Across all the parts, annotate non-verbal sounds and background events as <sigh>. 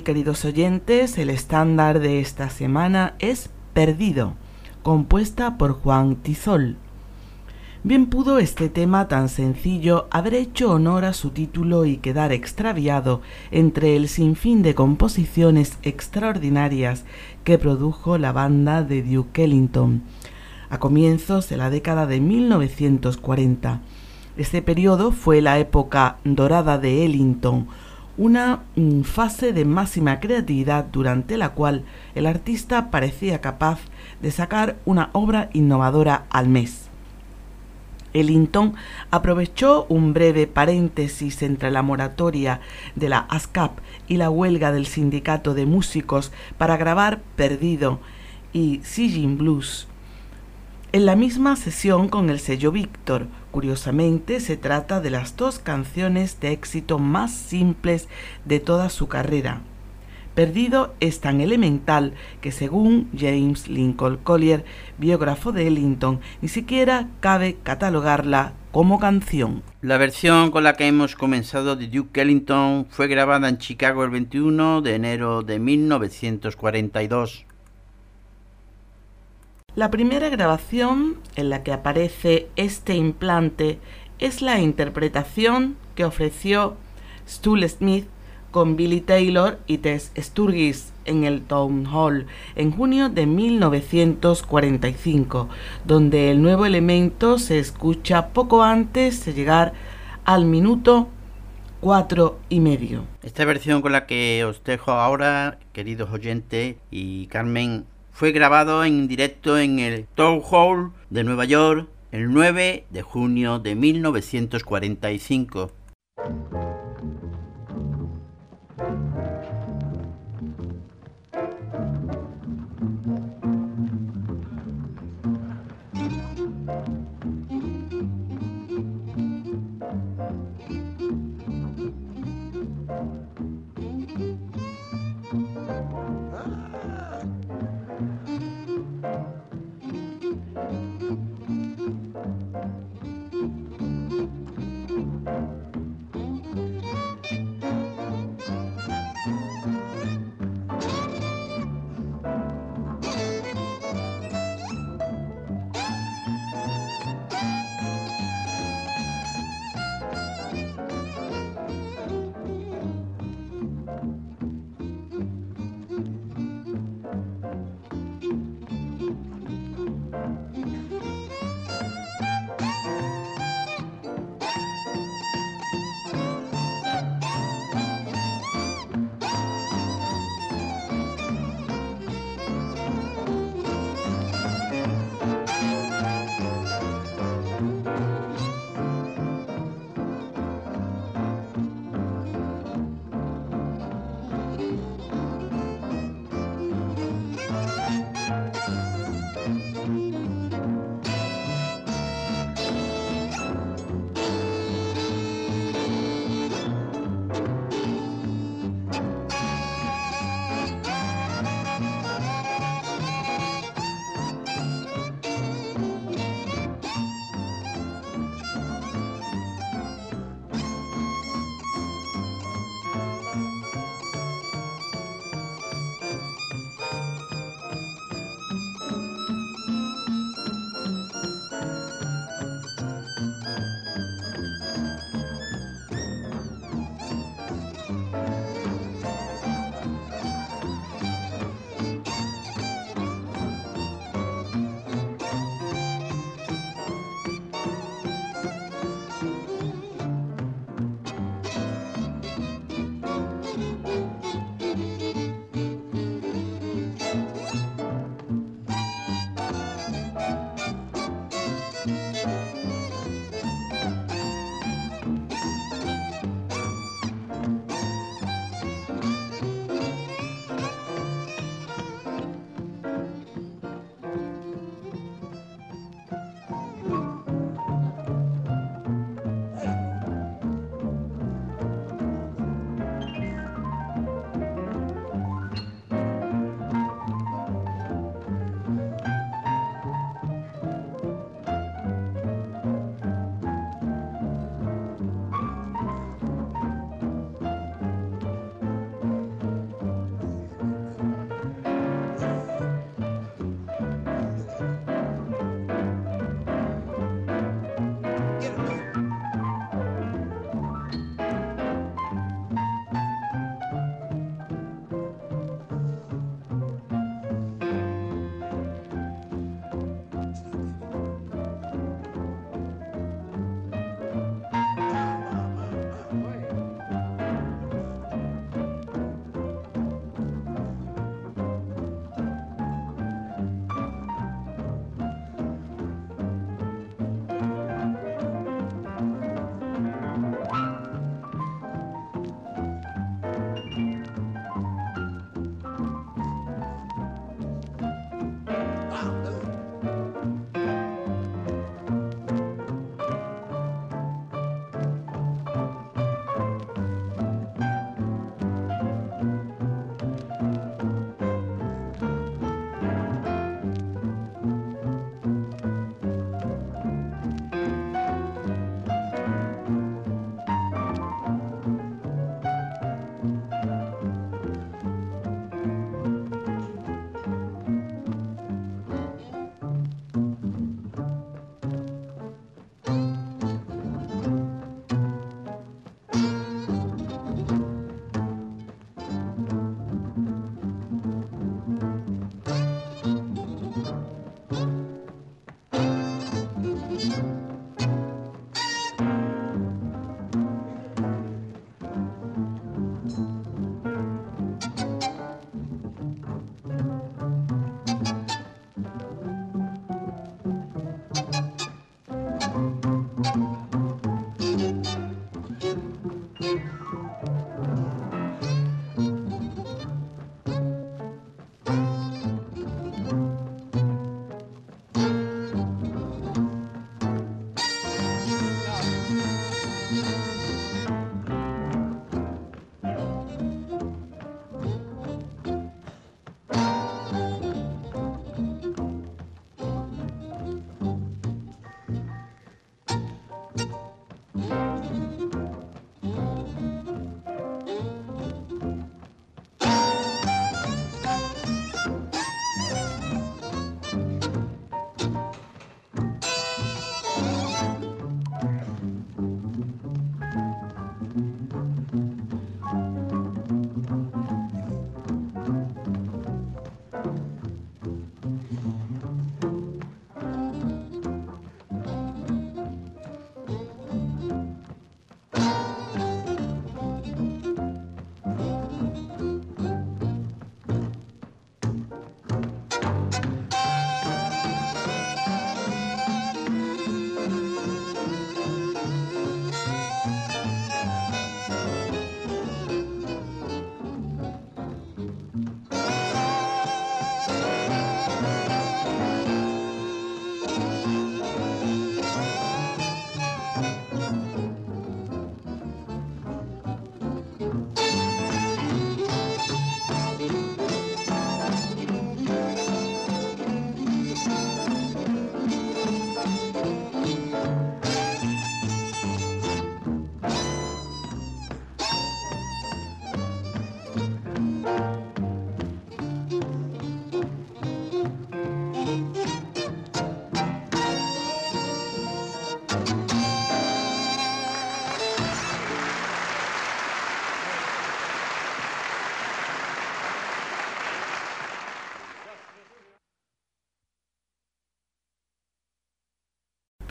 Queridos oyentes, el estándar de esta semana es Perdido, compuesta por Juan Tizol. Bien pudo este tema tan sencillo haber hecho honor a su título y quedar extraviado entre el sinfín de composiciones extraordinarias que produjo la banda de Duke Ellington a comienzos de la década de 1940. Este periodo fue la época dorada de Ellington, una mm, fase de máxima creatividad durante la cual el artista parecía capaz de sacar una obra innovadora al mes. Ellington aprovechó un breve paréntesis entre la moratoria de la ASCAP y la huelga del sindicato de músicos para grabar Perdido y Singing Blues. En la misma sesión con el sello Víctor, curiosamente se trata de las dos canciones de éxito más simples de toda su carrera. Perdido es tan elemental que según James Lincoln Collier, biógrafo de Ellington, ni siquiera cabe catalogarla como canción. La versión con la que hemos comenzado de Duke Ellington fue grabada en Chicago el 21 de enero de 1942. La primera grabación en la que aparece este implante es la interpretación que ofreció Stull Smith con Billy Taylor y Tess Sturgis en el Town Hall en junio de 1945, donde el nuevo elemento se escucha poco antes de llegar al minuto cuatro y medio. Esta versión con la que os dejo ahora, queridos oyentes y Carmen, fue grabado en directo en el Town Hall de Nueva York el 9 de junio de 1945.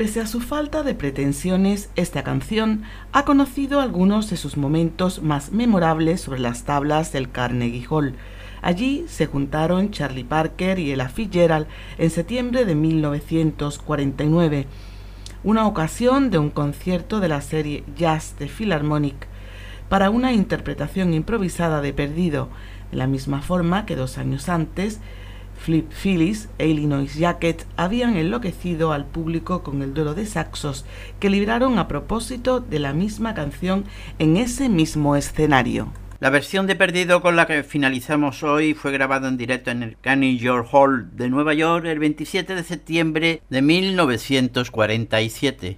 Pese a su falta de pretensiones, esta canción ha conocido algunos de sus momentos más memorables sobre las tablas del Carnegie Hall. Allí se juntaron Charlie Parker y Ella Fitzgerald en septiembre de 1949, una ocasión de un concierto de la serie Jazz de Philharmonic para una interpretación improvisada de Perdido, de la misma forma que dos años antes Flip Phillips e Illinois Jacket habían enloquecido al público con el duelo de saxos que libraron a propósito de la misma canción en ese mismo escenario. La versión de Perdido con la que finalizamos hoy fue grabada en directo en el Carnegie Hall de Nueva York el 27 de septiembre de 1947.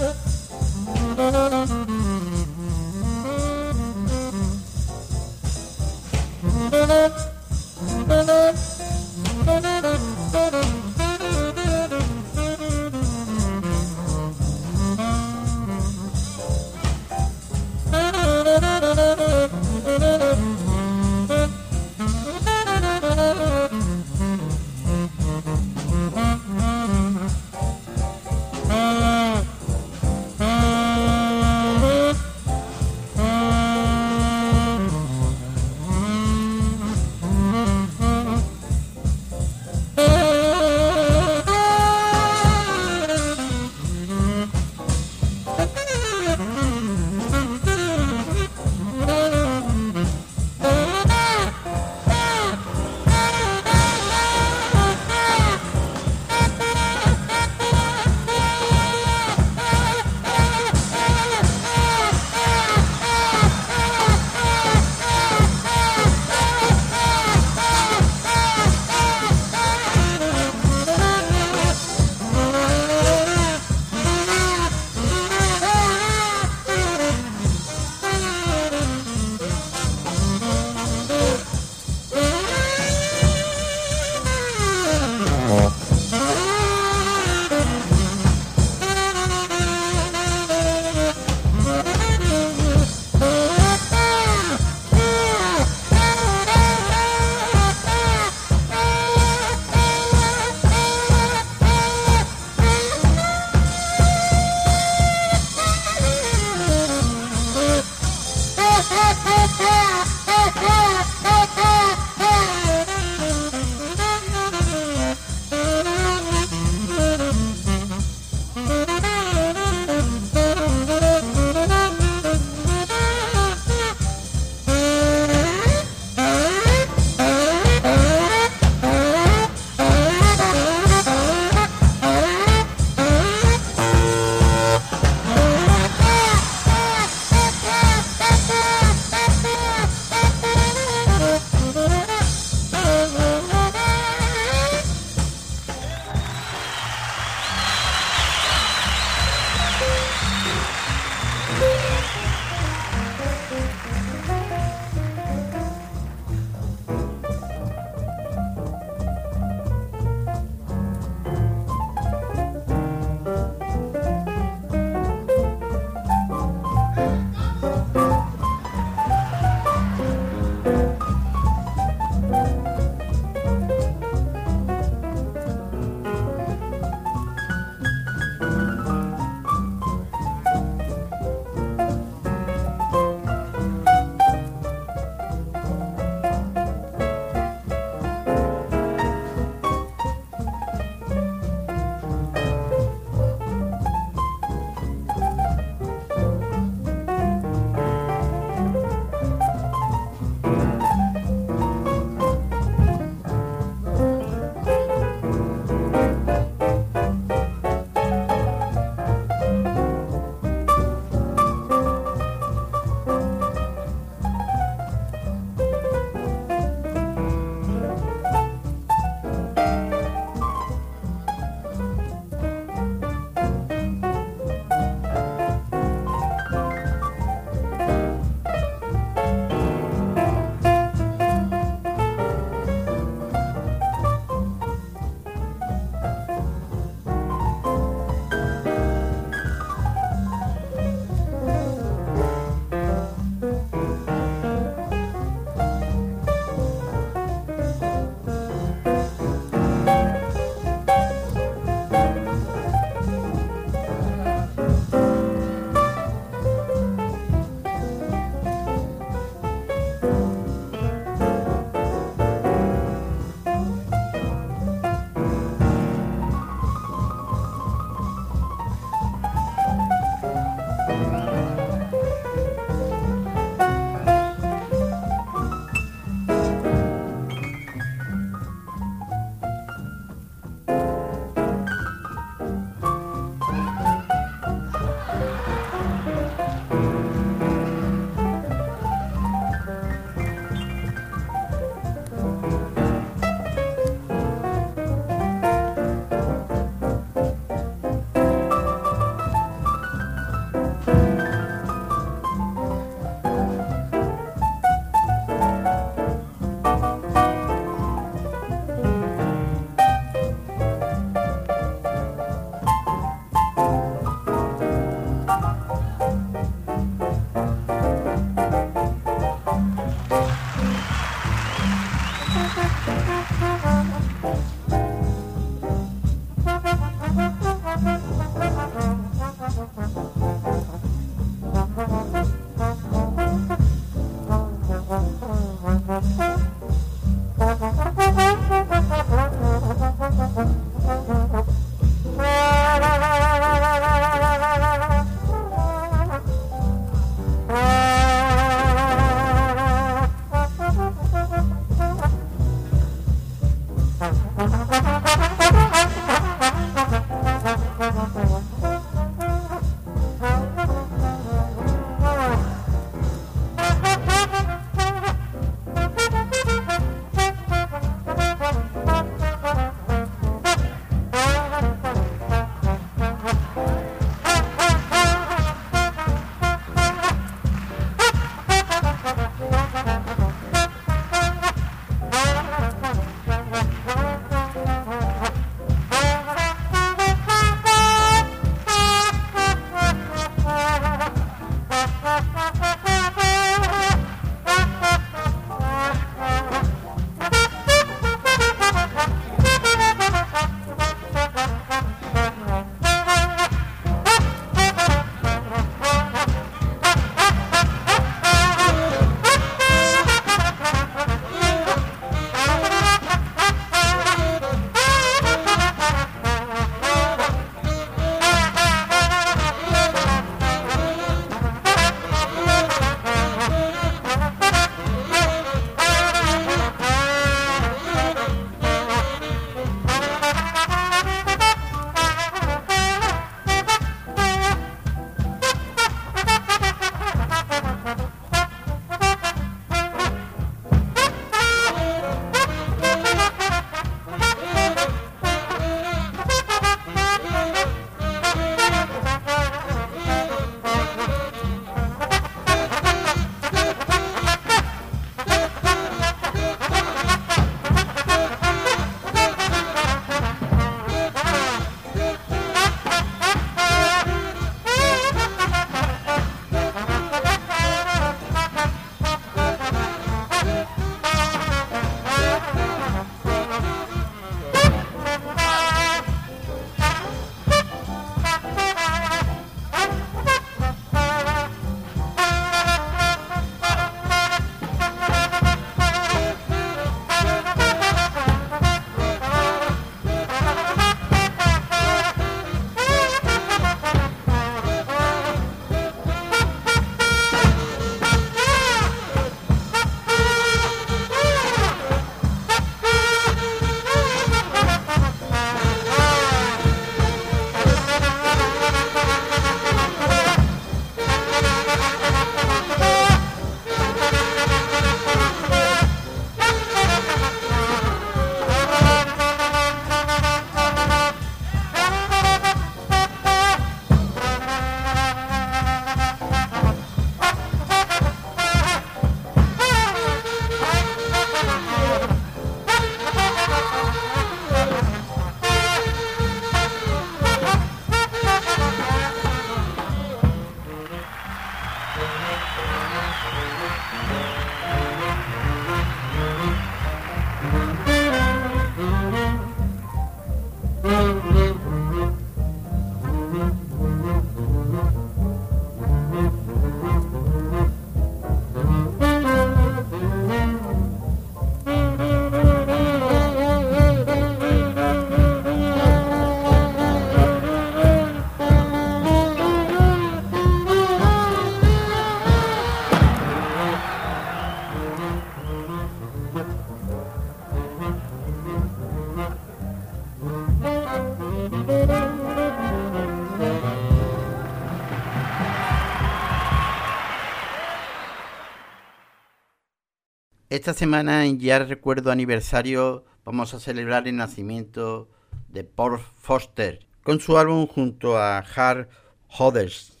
Esta semana en Ya Recuerdo Aniversario vamos a celebrar el nacimiento de Paul Foster con su álbum junto a Hard Hoders.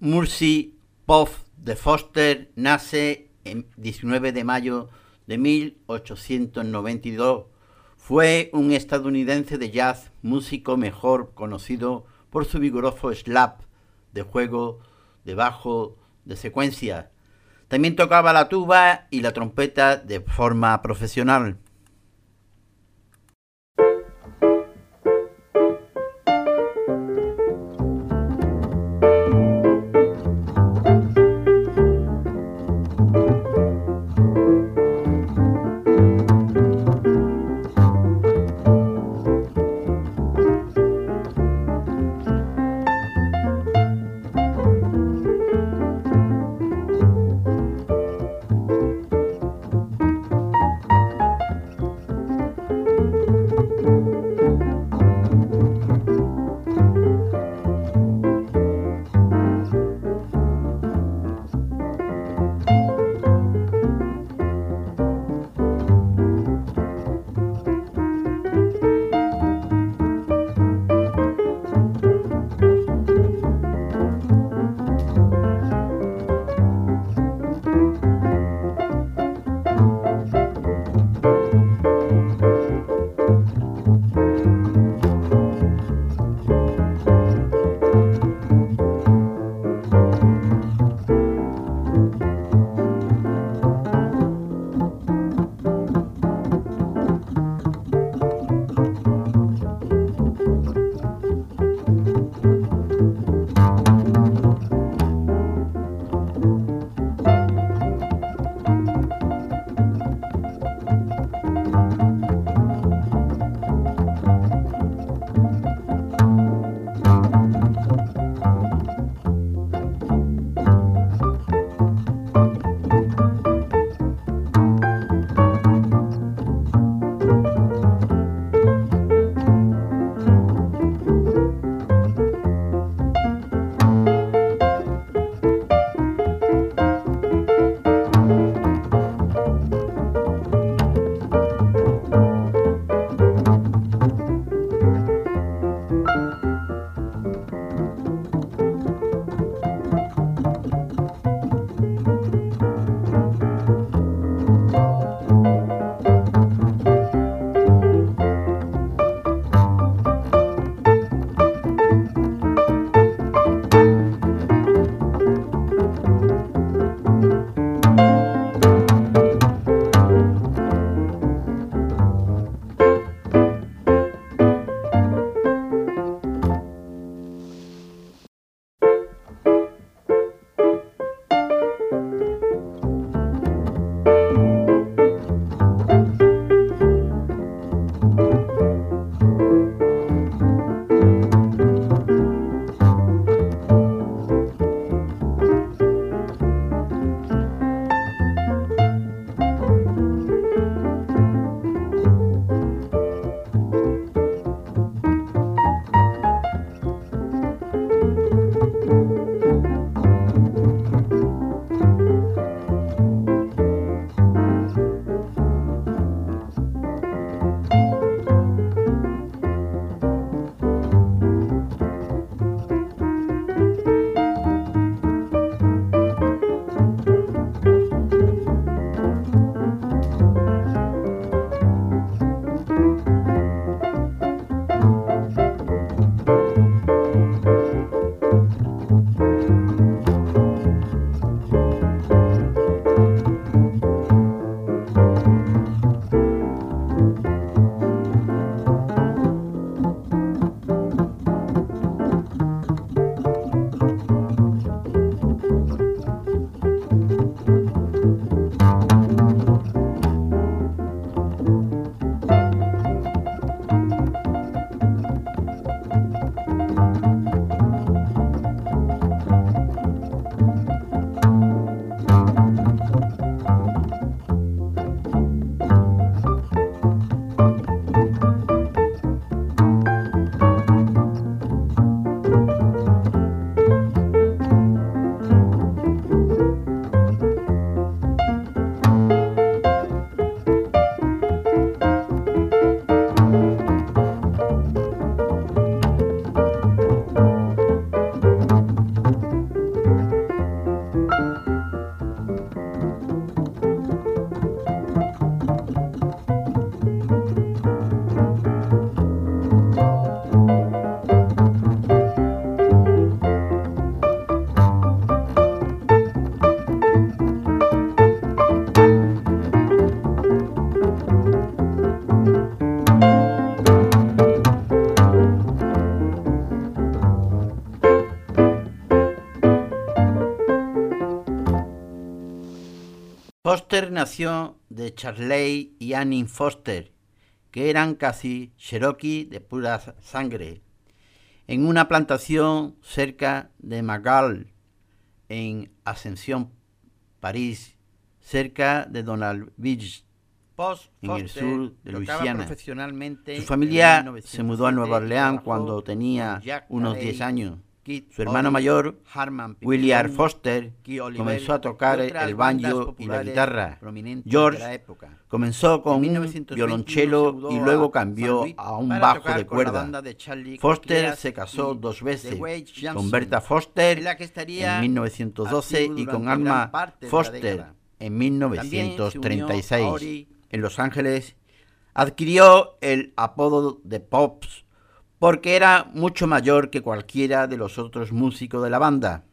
Mercy Puff de Foster nace el 19 de mayo de 1892. Fue un estadounidense de jazz, músico mejor conocido por su vigoroso slap de juego de bajo de secuencia También tocaba la tuba y la trompeta de forma profesional. Foster nació de Charley y Annie Foster, que eran casi cherokee de pura sangre, en una plantación cerca de Magal, en Ascensión, París, cerca de Donaldville, en el sur de Luisiana. Su familia se mudó a Nueva Orleans cuando tenía unos 10 años. Su hermano mayor, William Foster, comenzó a tocar el banjo y la guitarra. George comenzó con un violonchelo y luego cambió a un bajo de cuerda. Foster se casó dos veces, con Berta Foster en 1912 y con Alma Foster en 1936. En Los Ángeles adquirió el apodo de Pops porque era mucho mayor que cualquiera de los otros músicos de la banda.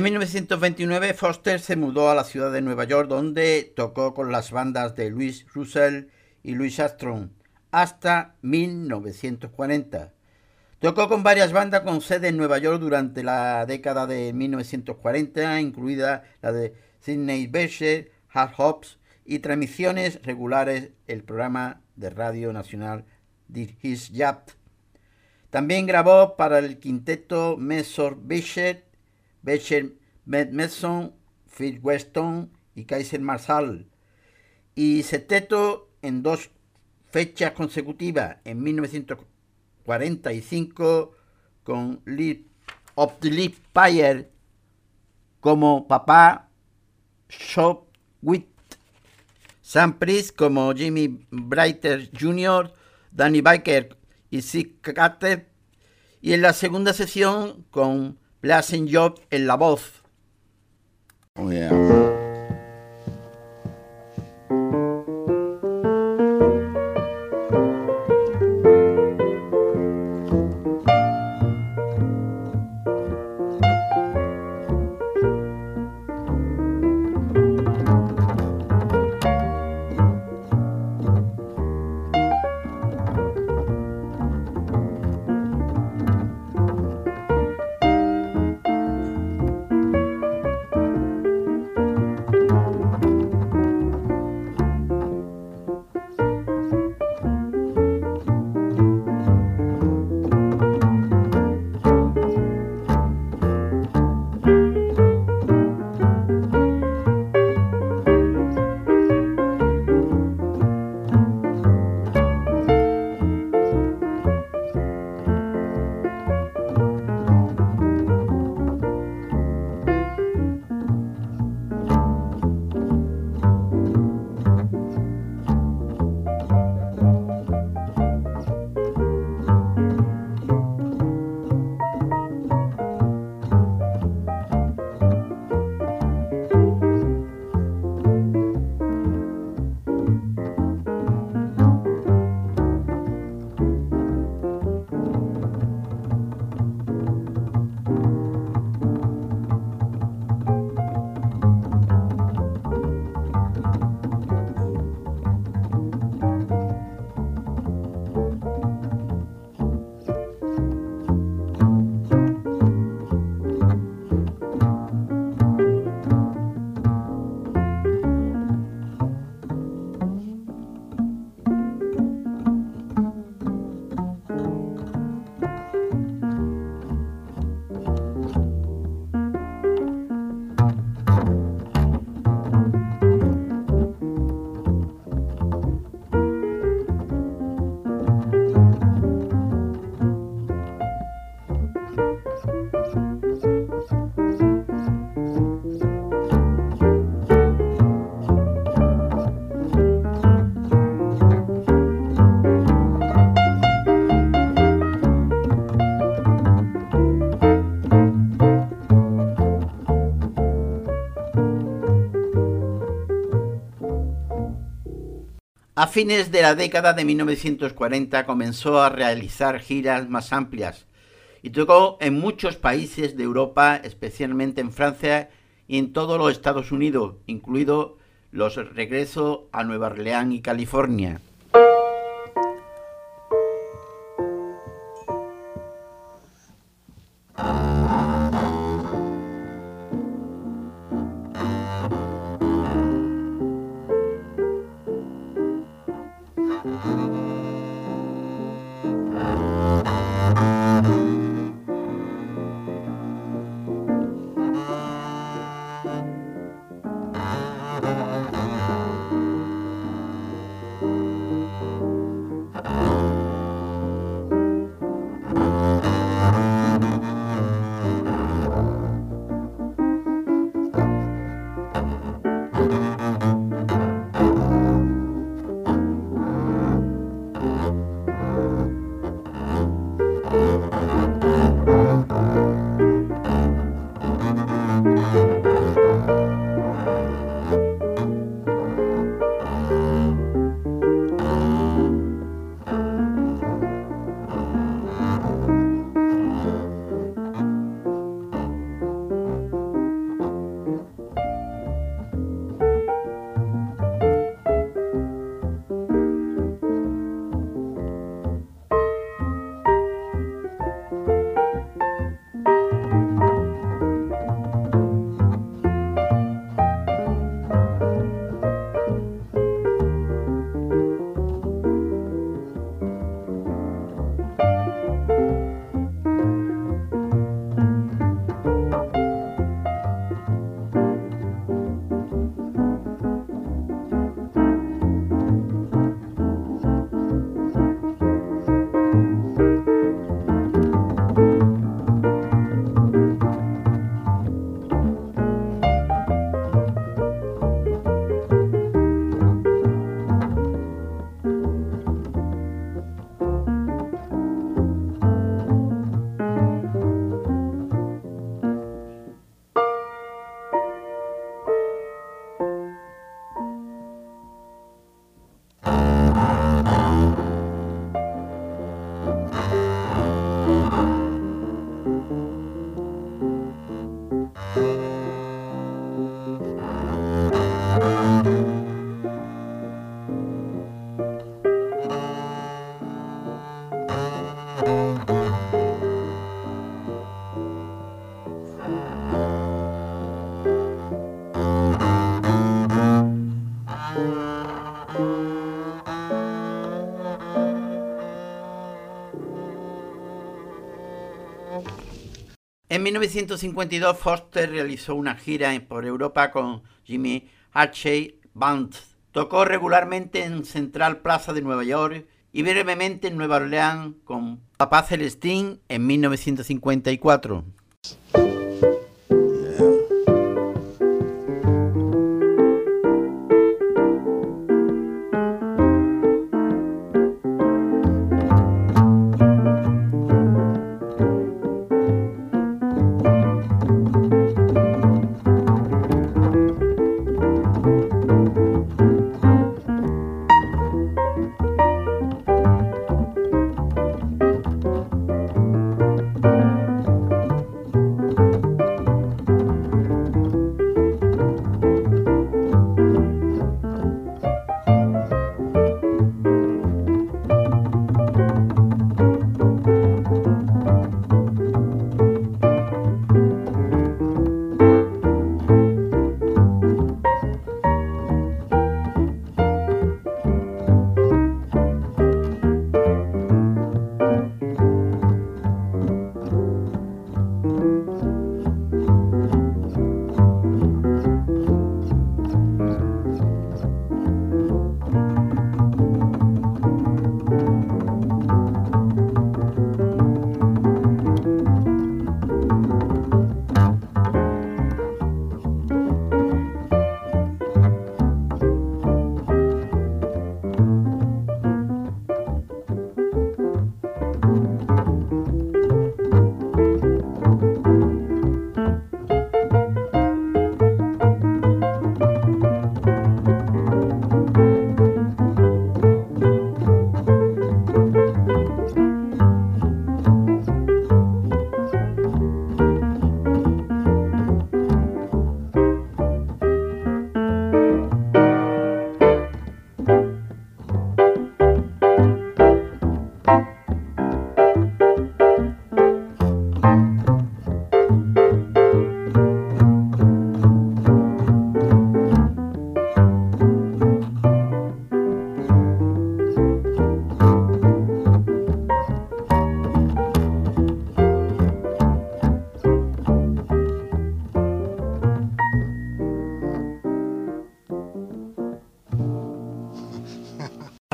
En 1929 Foster se mudó a la ciudad de Nueva York donde tocó con las bandas de Louis Russell y Louis Armstrong hasta 1940. Tocó con varias bandas con sede en Nueva York durante la década de 1940, incluida la de Sidney Bechet, Hard Hops y transmisiones regulares el programa de Radio Nacional His Jab. También grabó para el quinteto Mesor Bechet Becher Mason, Phil Weston y Kaiser Marshall. Y Seteto en dos fechas consecutivas, en 1945 con Lee of Lee como papá Shop Witt, Sam Priest como Jimmy Brighter Jr., Danny Baker y Sick Carter, y en la segunda sesión con hacen job en la voz. Oh, yeah. A fines de la década de 1940 comenzó a realizar giras más amplias y tocó en muchos países de Europa, especialmente en Francia y en todos los Estados Unidos, incluido los regresos a Nueva Orleans y California. En 1952 Foster realizó una gira por Europa con Jimmy Archie Band. Tocó regularmente en Central Plaza de Nueva York y brevemente en Nueva Orleans con Papá Celestín en 1954.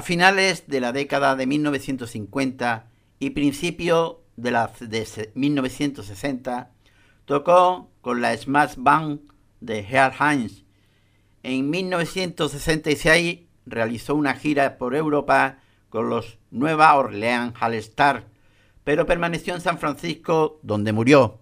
Finales de la década de 1950 y principio de la de 1960, tocó con la Smash Band de Herr Heinz. En 1966 realizó una gira por Europa con los Nueva Orleans All Star, pero permaneció en San Francisco donde murió.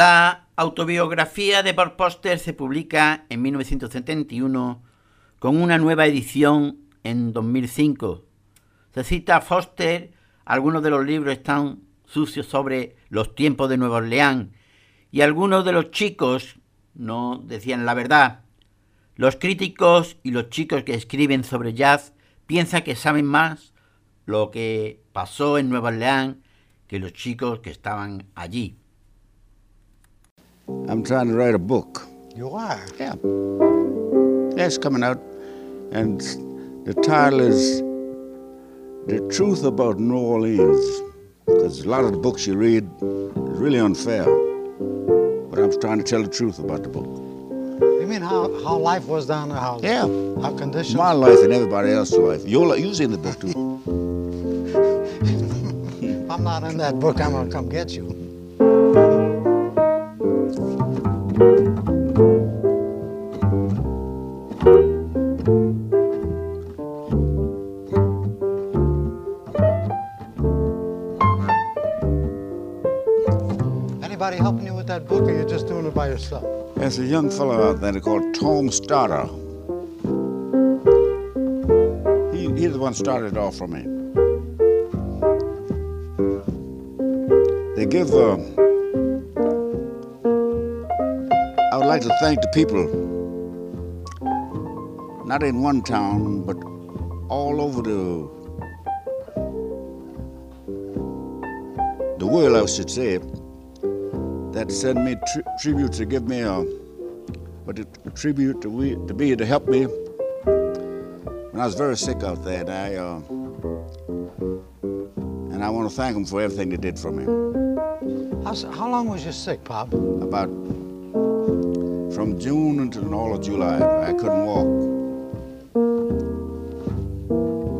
La autobiografía de Bob Poster se publica en 1971 con una nueva edición en 2005. Se cita a Foster, algunos de los libros están sucios sobre los tiempos de Nueva Orleans y algunos de los chicos no decían la verdad. Los críticos y los chicos que escriben sobre jazz piensan que saben más lo que pasó en Nueva Orleans que los chicos que estaban allí. I'm trying to write a book. You are? Yeah. Yeah, it's coming out. And the title is The Truth About New Orleans. Because a lot of the books you read is really unfair. But I'm trying to tell the truth about the book. You mean how, how life was down there? How, Yeah. How conditions? My life and everybody else's life. Your life, you's in the book too. <laughs> I'm not in that book, I'm going to come get you. Anybody helping you with that book, or you're just doing it by yourself? There's a young fellow out there called Tom Stoddard. He, he's the one started it off for me. They give. Uh, I would like to thank the people, not in one town, but all over the the world, I should say, that send me tri- tributes to give me a, but a, a tribute to, we, to me to help me when I was very sick out there, and I uh, and I want to thank them for everything they did for me. How, how long was you sick, Pop? About from June until all of July. I couldn't walk.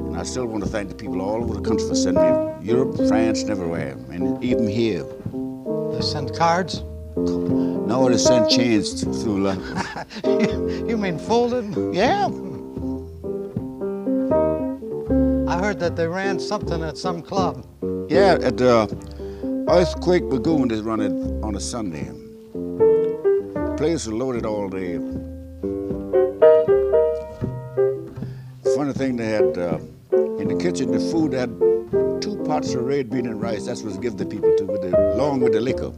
And I still want to thank the people all over the country for sending me Europe, France, and everywhere, and even here. They sent cards? No, they sent chains. Uh, <laughs> you mean folded? yeah, I heard that they ran something at some club. yeah, at the Earthquake Lagoon, they run it on a Sunday. Place was loaded all day. Funny thing, they had uh, in the kitchen, the food had two pots of red bean and rice. That's what give the people to, with the, along with the liquor.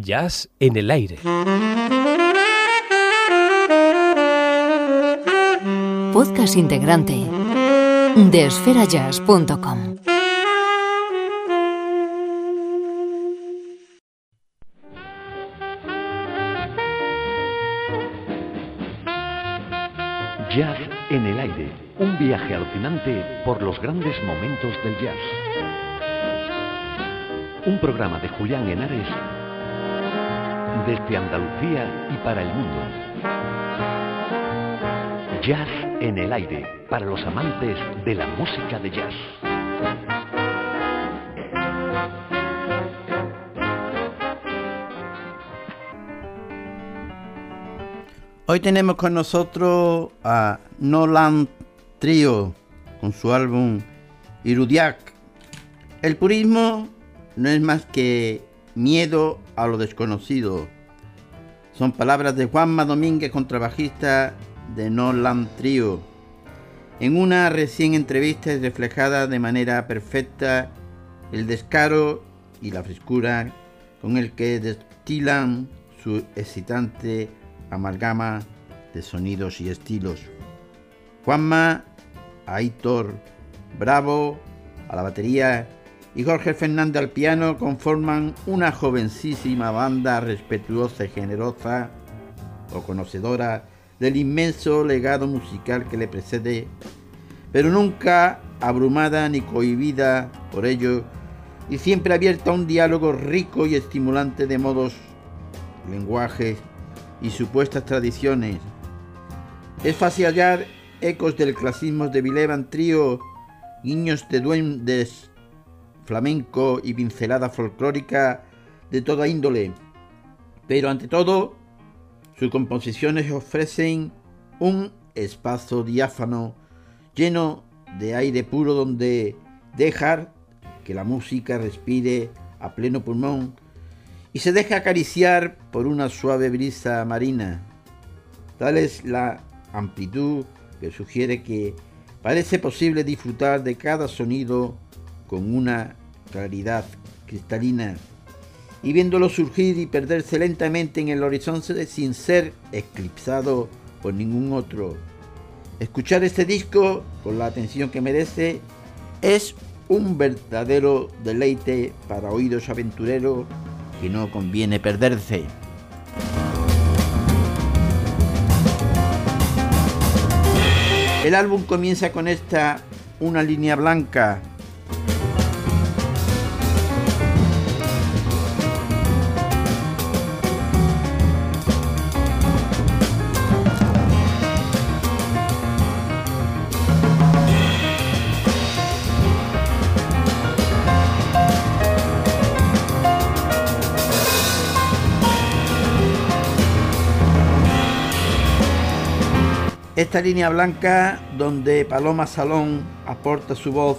Jazz en el aire. Podcast integrante de esferajazz.com. Jazz en el aire, un viaje alucinante por los grandes momentos del jazz. Un programa de Julián Henares desde Andalucía y para el mundo. Jazz en el aire, para los amantes de la música de jazz. Hoy tenemos con nosotros a Nolan Trio con su álbum Irudiak. El purismo no es más que miedo a lo desconocido. Son palabras de Juanma Domínguez, contrabajista de Nolan Trio. En una recién entrevista es reflejada de manera perfecta el descaro y la frescura con el que destilan su excitante amalgama de sonidos y estilos. Juanma, Aitor, Bravo, a la batería y Jorge Fernández al piano conforman una jovencísima banda respetuosa y generosa o conocedora del inmenso legado musical que le precede, pero nunca abrumada ni cohibida por ello y siempre abierta a un diálogo rico y estimulante de modos, lenguajes y supuestas tradiciones. Es fácil hallar ecos del clasismo de Bilevan Trío, guiños de duendes, flamenco y pincelada folclórica de toda índole. Pero ante todo, sus composiciones ofrecen un espacio diáfano lleno de aire puro donde dejar que la música respire a pleno pulmón y se deja acariciar por una suave brisa marina. Tal es la amplitud que sugiere que parece posible disfrutar de cada sonido con una claridad cristalina y viéndolo surgir y perderse lentamente en el horizonte sin ser eclipsado por ningún otro. Escuchar este disco con la atención que merece es un verdadero deleite para oídos aventureros que no conviene perderse. El álbum comienza con esta una línea blanca esta línea blanca donde Paloma Salón aporta su voz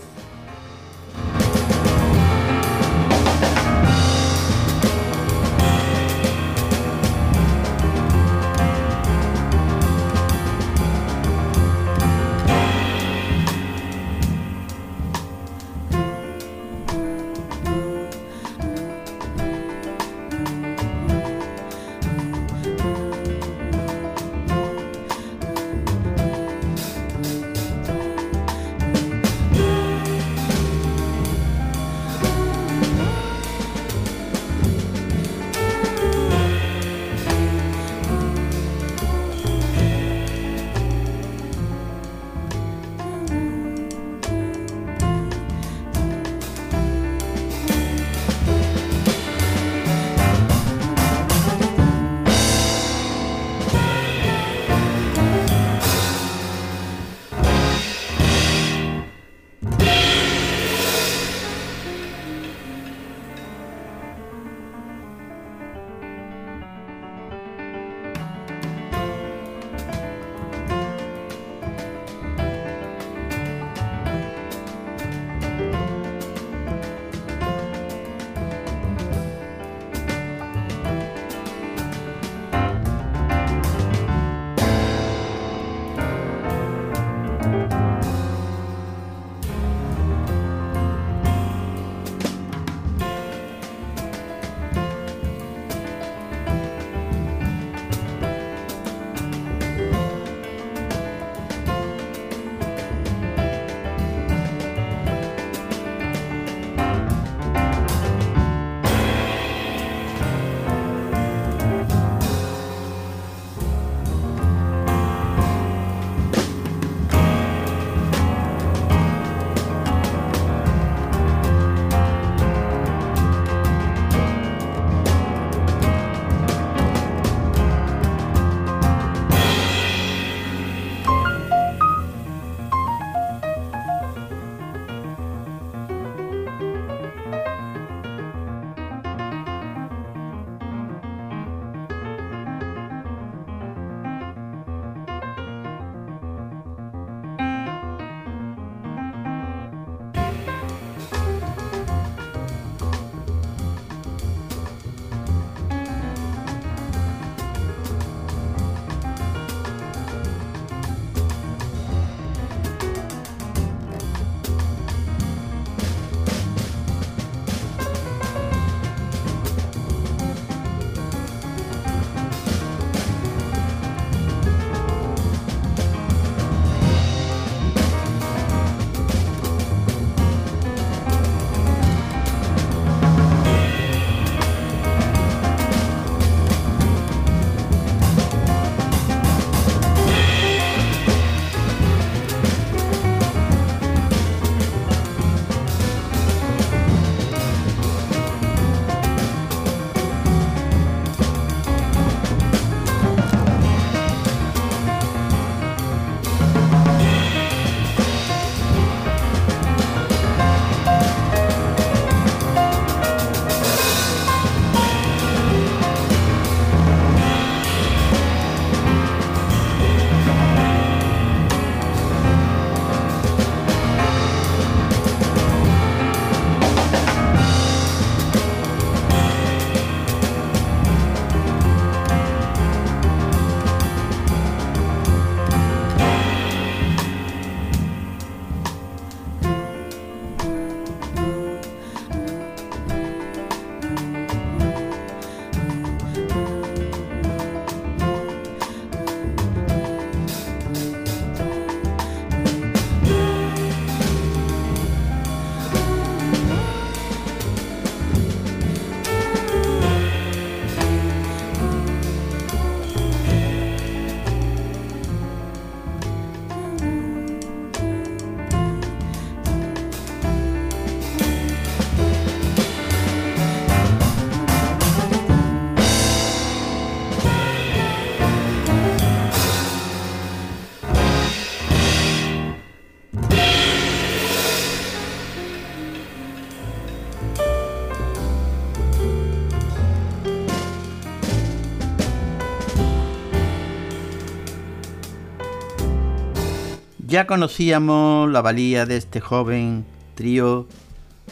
Ya conocíamos la valía de este joven trío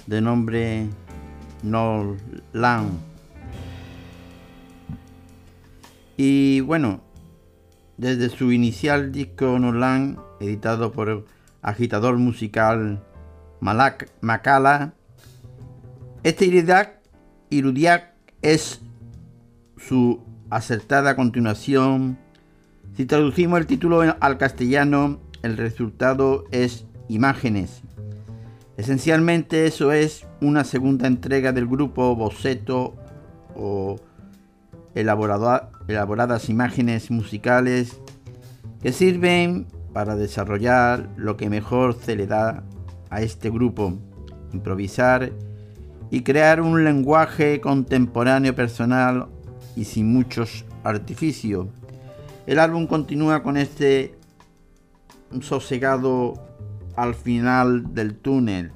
de nombre Nolan. Y bueno, desde su inicial disco Nolan, editado por agitador musical Malak Makala, este Iridak, Irudiak es su acertada continuación. Si traducimos el título al castellano, el resultado es Imágenes. Esencialmente eso es una segunda entrega del grupo Boceto o elaboradas imágenes musicales que sirven para desarrollar lo que mejor se le da a este grupo, improvisar y crear un lenguaje contemporáneo personal y sin muchos artificios. El álbum continúa con este sosegado al final del túnel.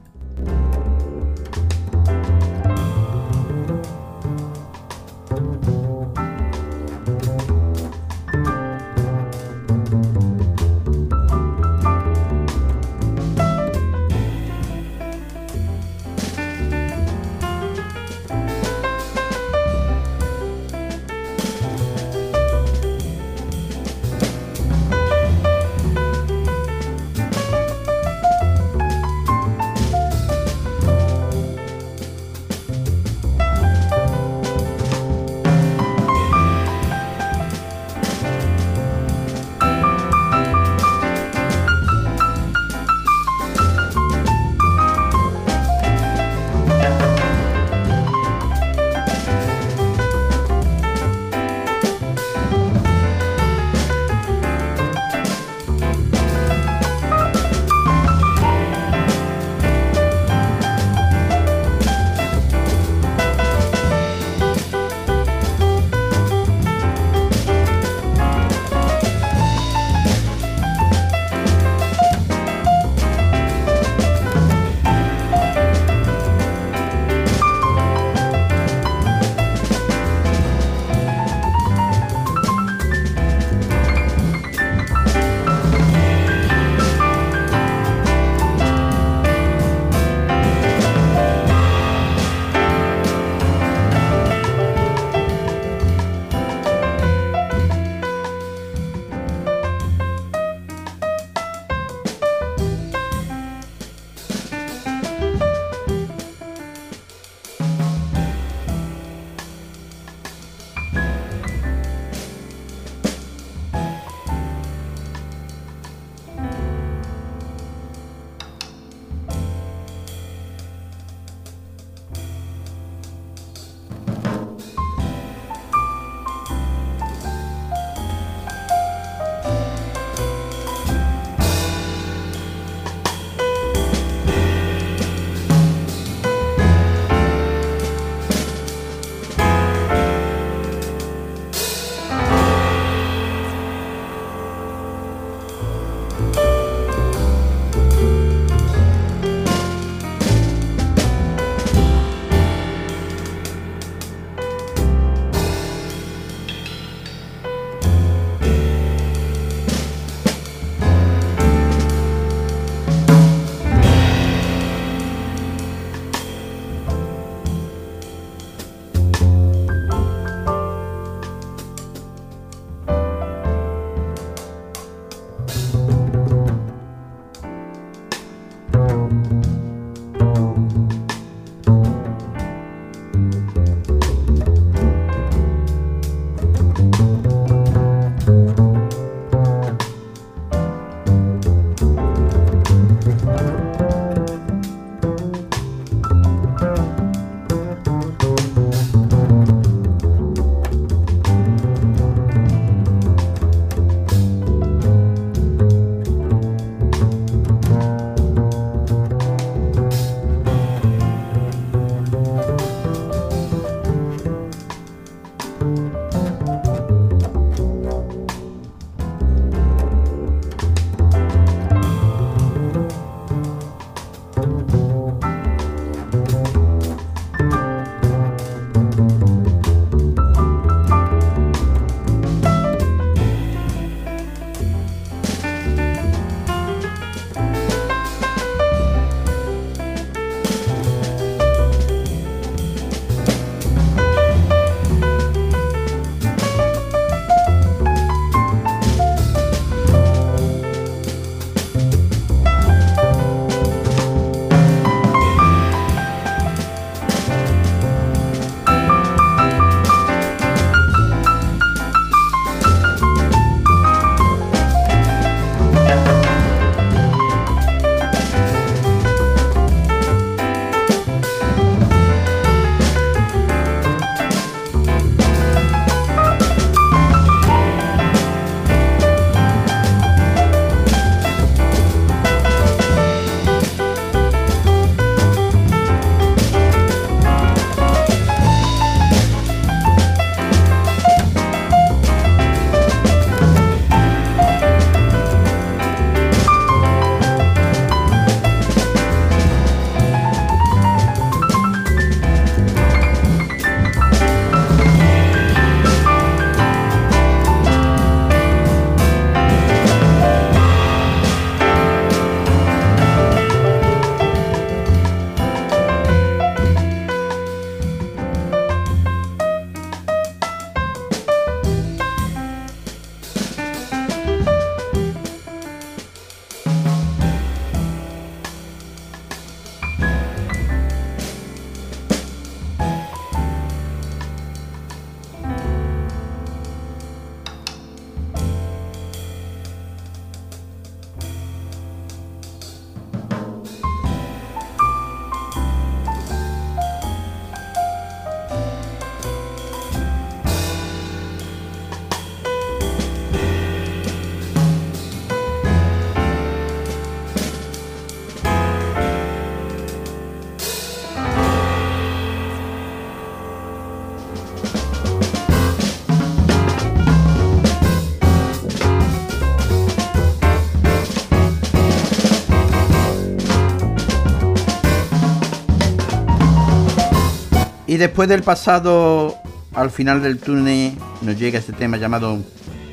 Y después del pasado, al final del túnel, nos llega este tema llamado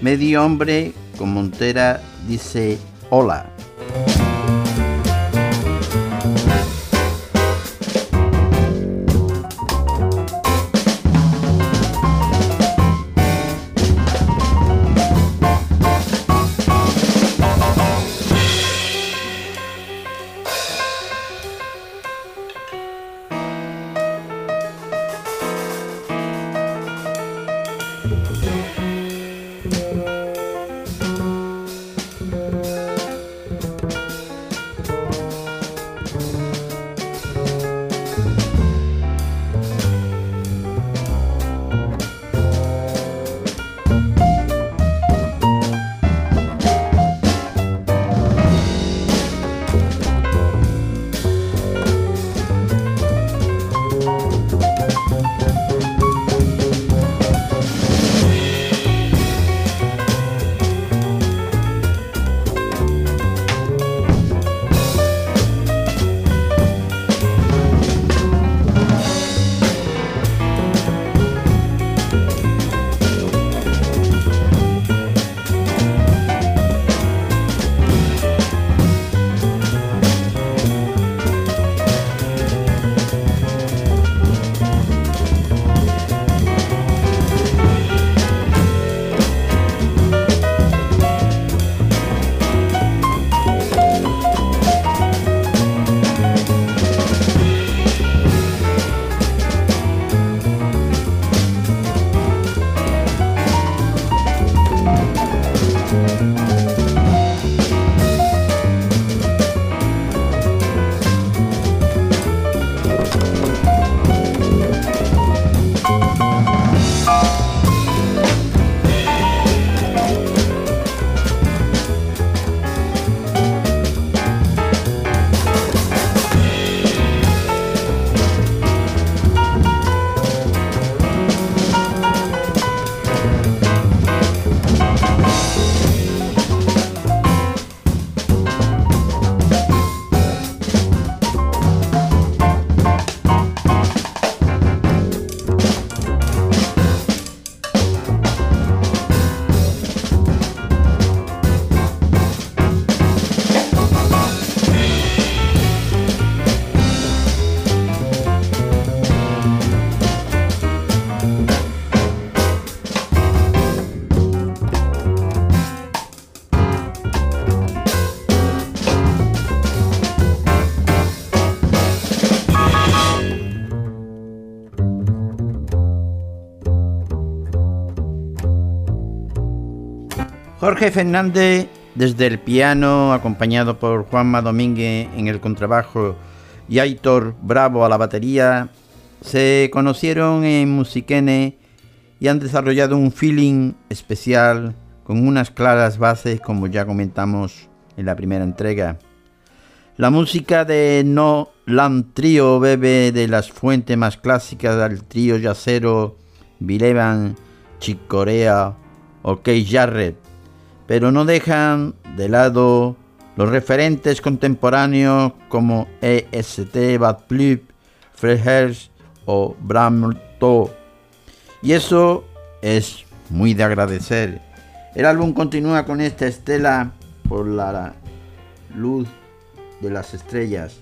Medio Hombre con Montera dice hola. Jorge Fernández desde el piano, acompañado por Juanma Domínguez en el contrabajo y Aitor Bravo a la batería, se conocieron en Musiquene y han desarrollado un feeling especial con unas claras bases como ya comentamos en la primera entrega. La música de No Land Trio bebe de las fuentes más clásicas del trío yacero Bilevan, Chicorea o Key Jarrett, pero no dejan de lado los referentes contemporáneos como EST, Bad Fred o Bramto. Y eso es muy de agradecer. El álbum continúa con esta estela por la luz de las estrellas.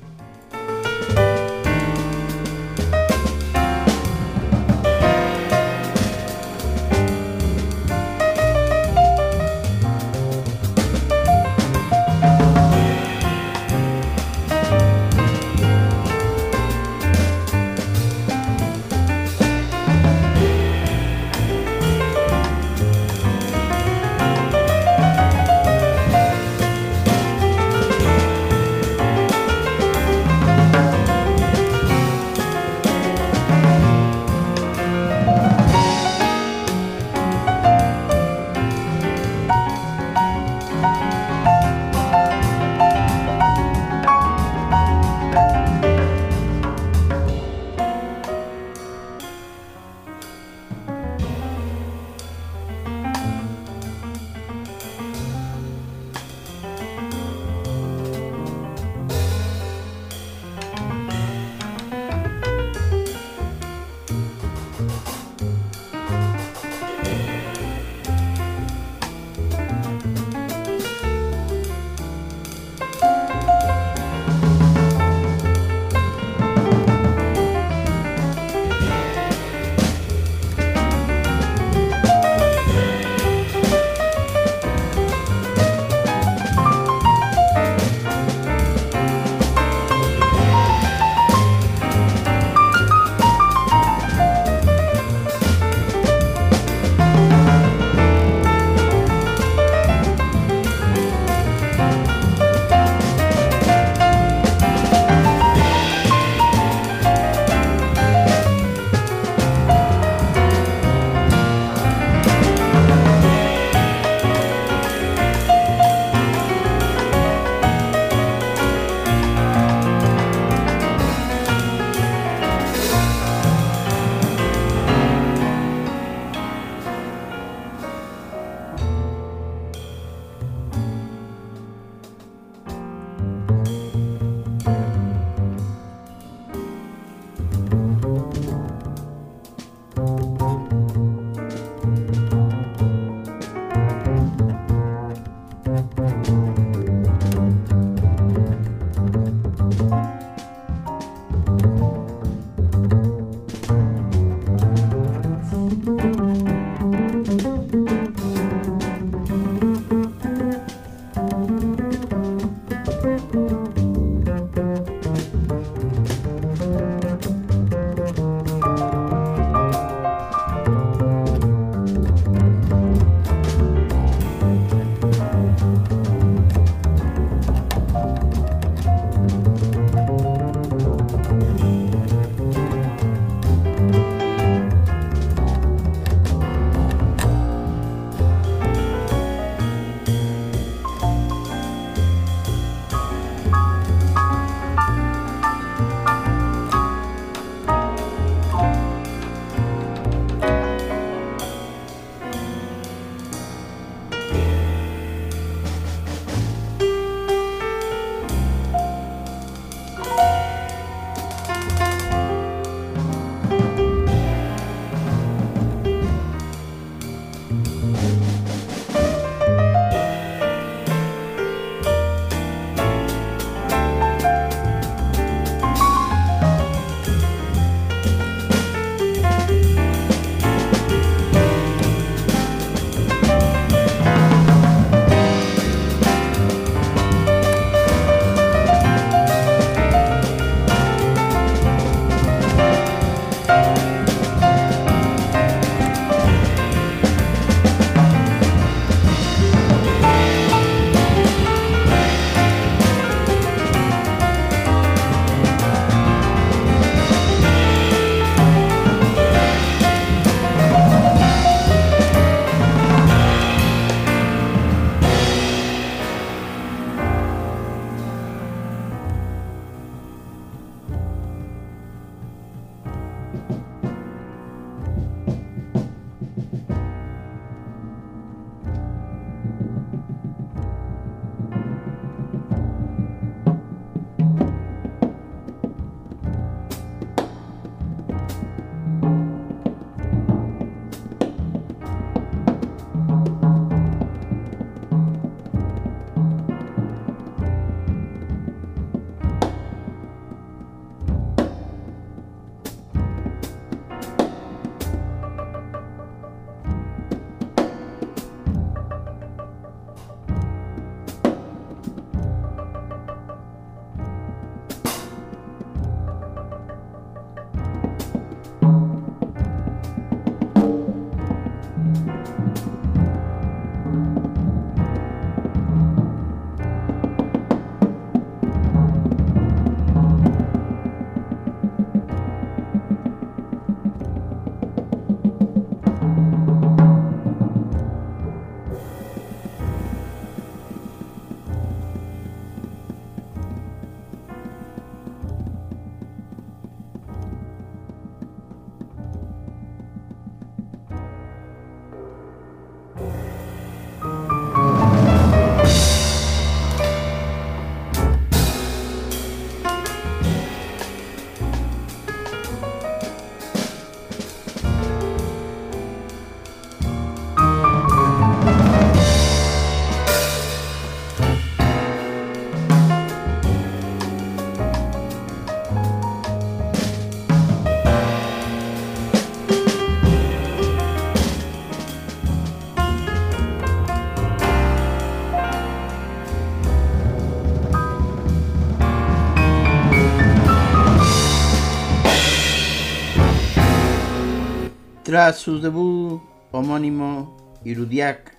Tras su debut homónimo, Irudiak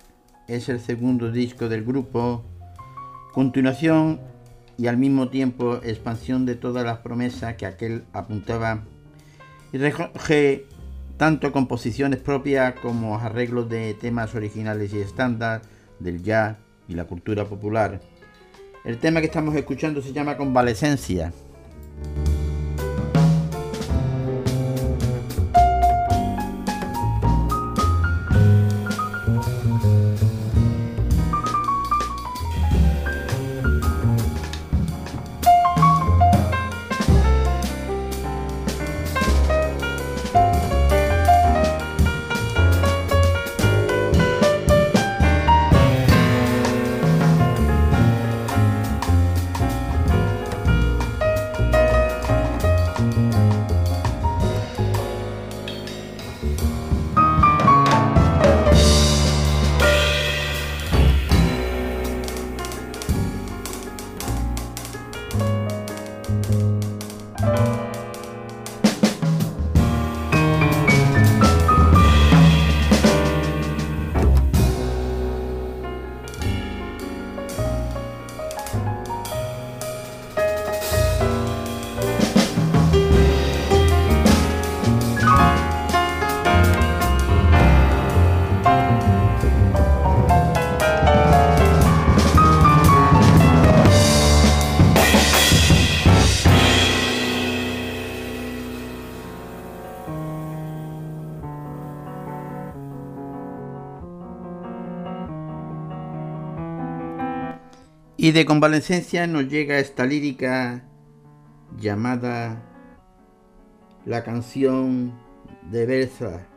es el segundo disco del grupo, continuación y al mismo tiempo expansión de todas las promesas que aquel apuntaba y recoge tanto composiciones propias como arreglos de temas originales y estándar del jazz y la cultura popular. El tema que estamos escuchando se llama Convalescencia. Y de convalecencia nos llega esta lírica llamada La canción de Berza.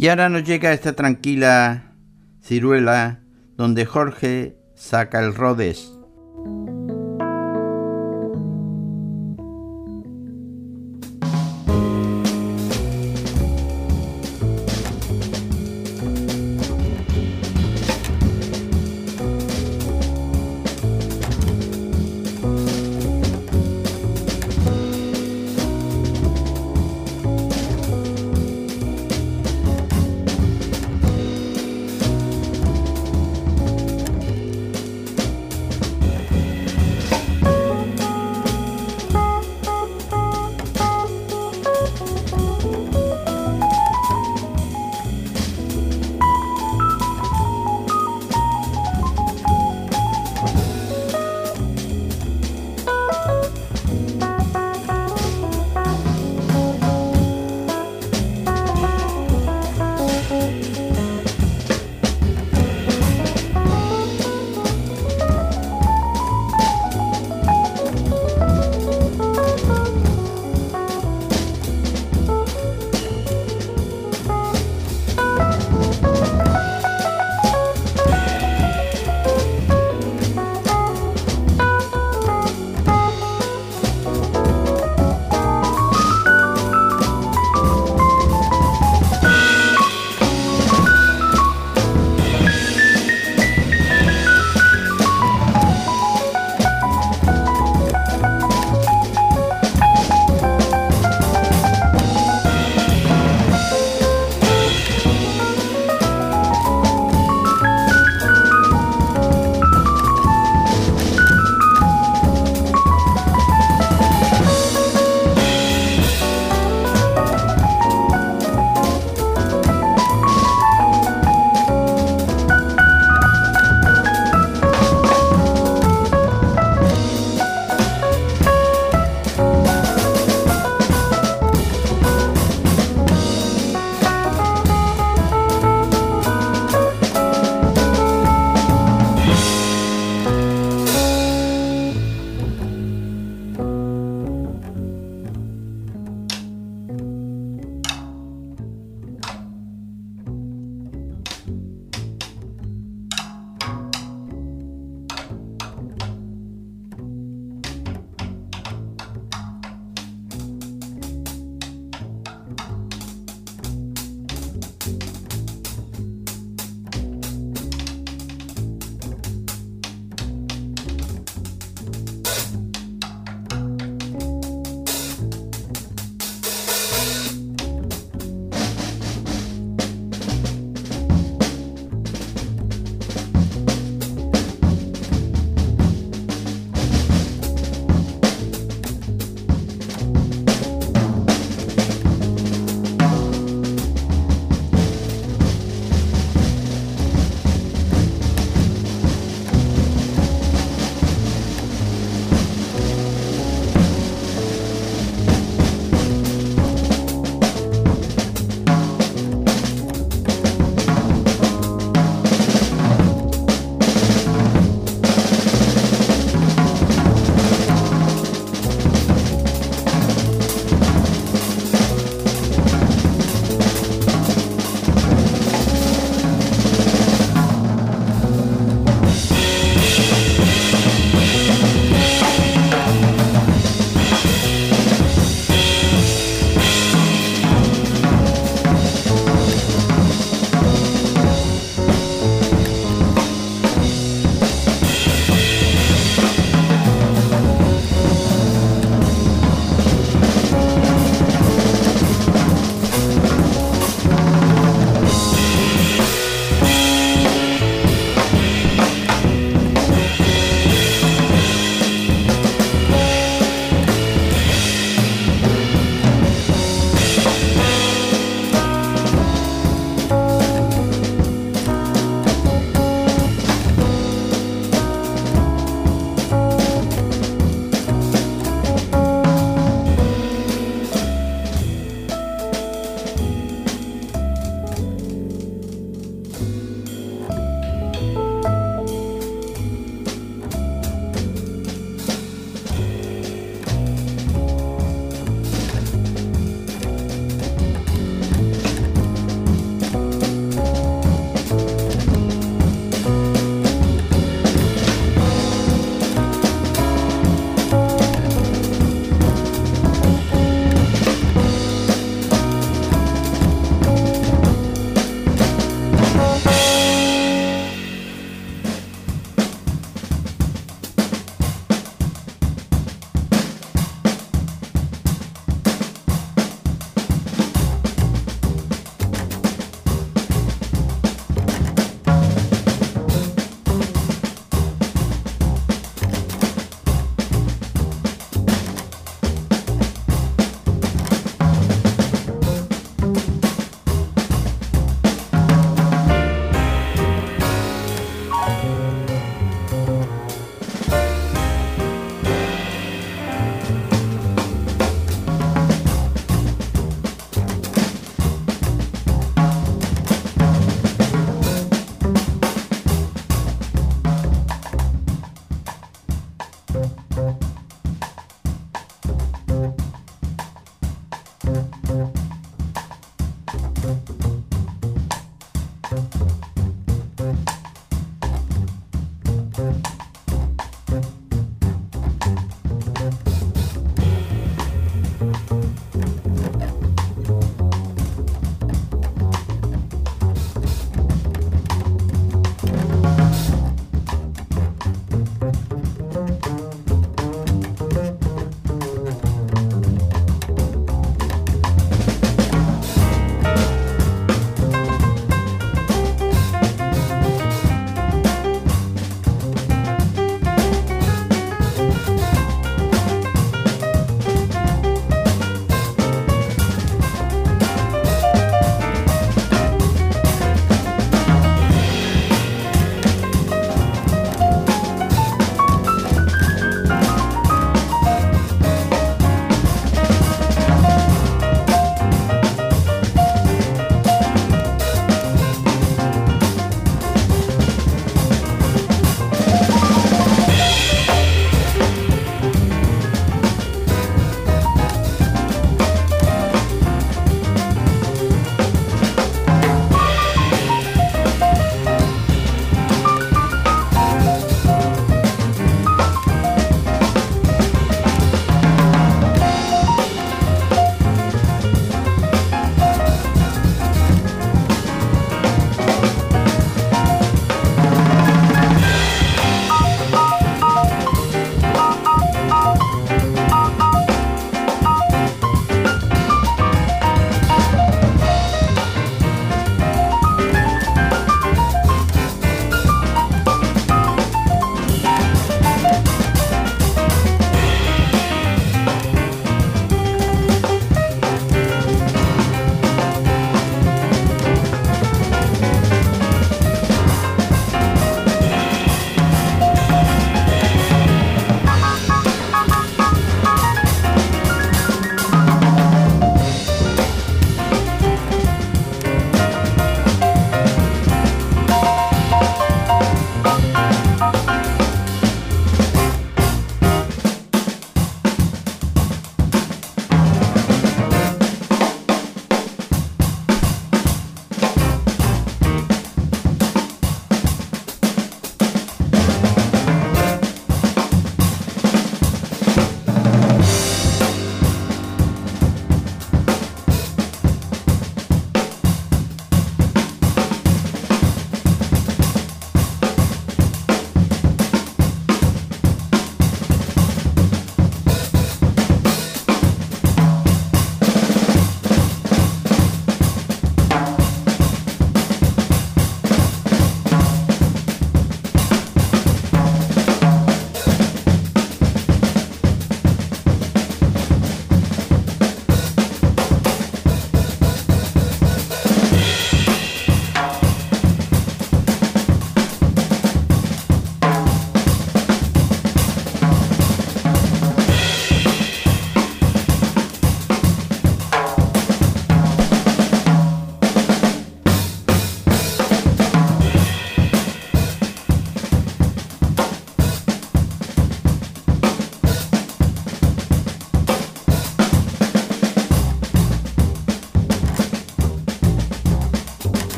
Y ahora nos llega esta tranquila ciruela donde Jorge saca el Rodes.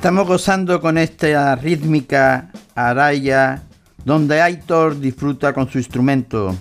Estamos gozando con esta rítmica araya donde Aitor disfruta con su instrumento.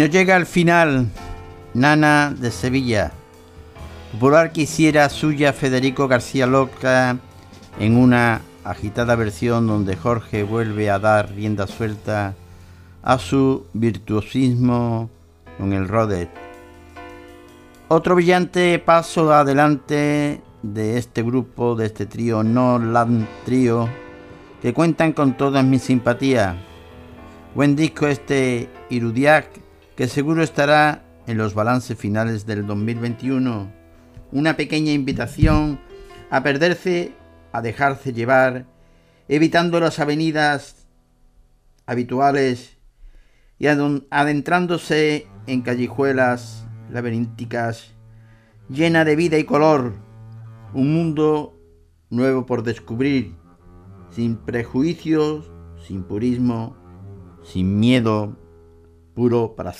Nos llega al final Nana de Sevilla. Popular quisiera suya Federico García Lorca en una agitada versión donde Jorge vuelve a dar rienda suelta a su virtuosismo con el Rodet. Otro brillante paso adelante de este grupo, de este trío No Land Trío, que cuentan con todas mis simpatías. Buen disco este Irudiac que seguro estará en los balances finales del 2021. Una pequeña invitación a perderse, a dejarse llevar, evitando las avenidas habituales y adentrándose en callejuelas laberínticas llena de vida y color, un mundo nuevo por descubrir, sin prejuicios, sin purismo, sin miedo, puro para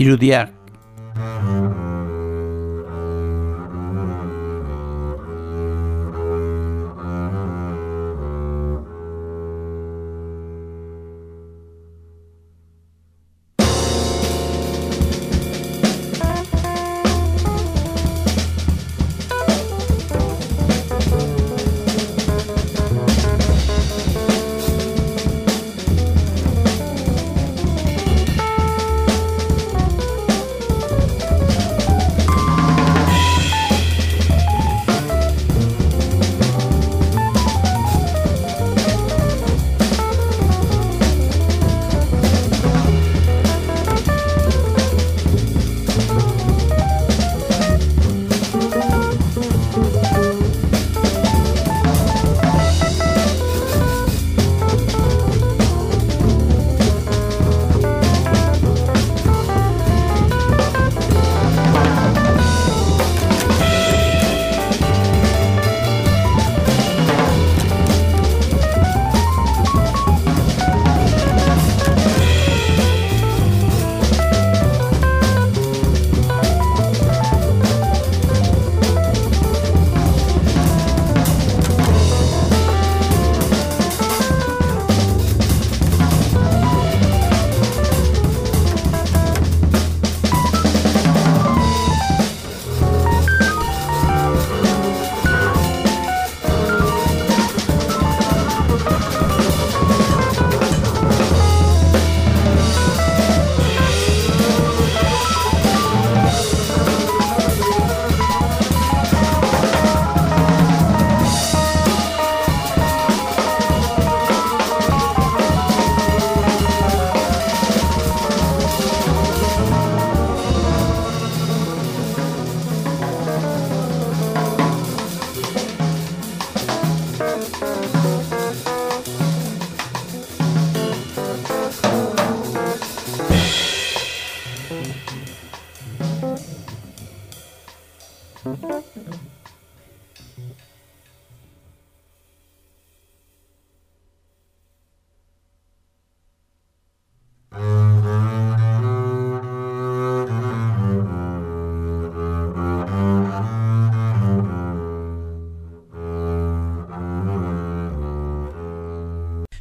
Irudiak.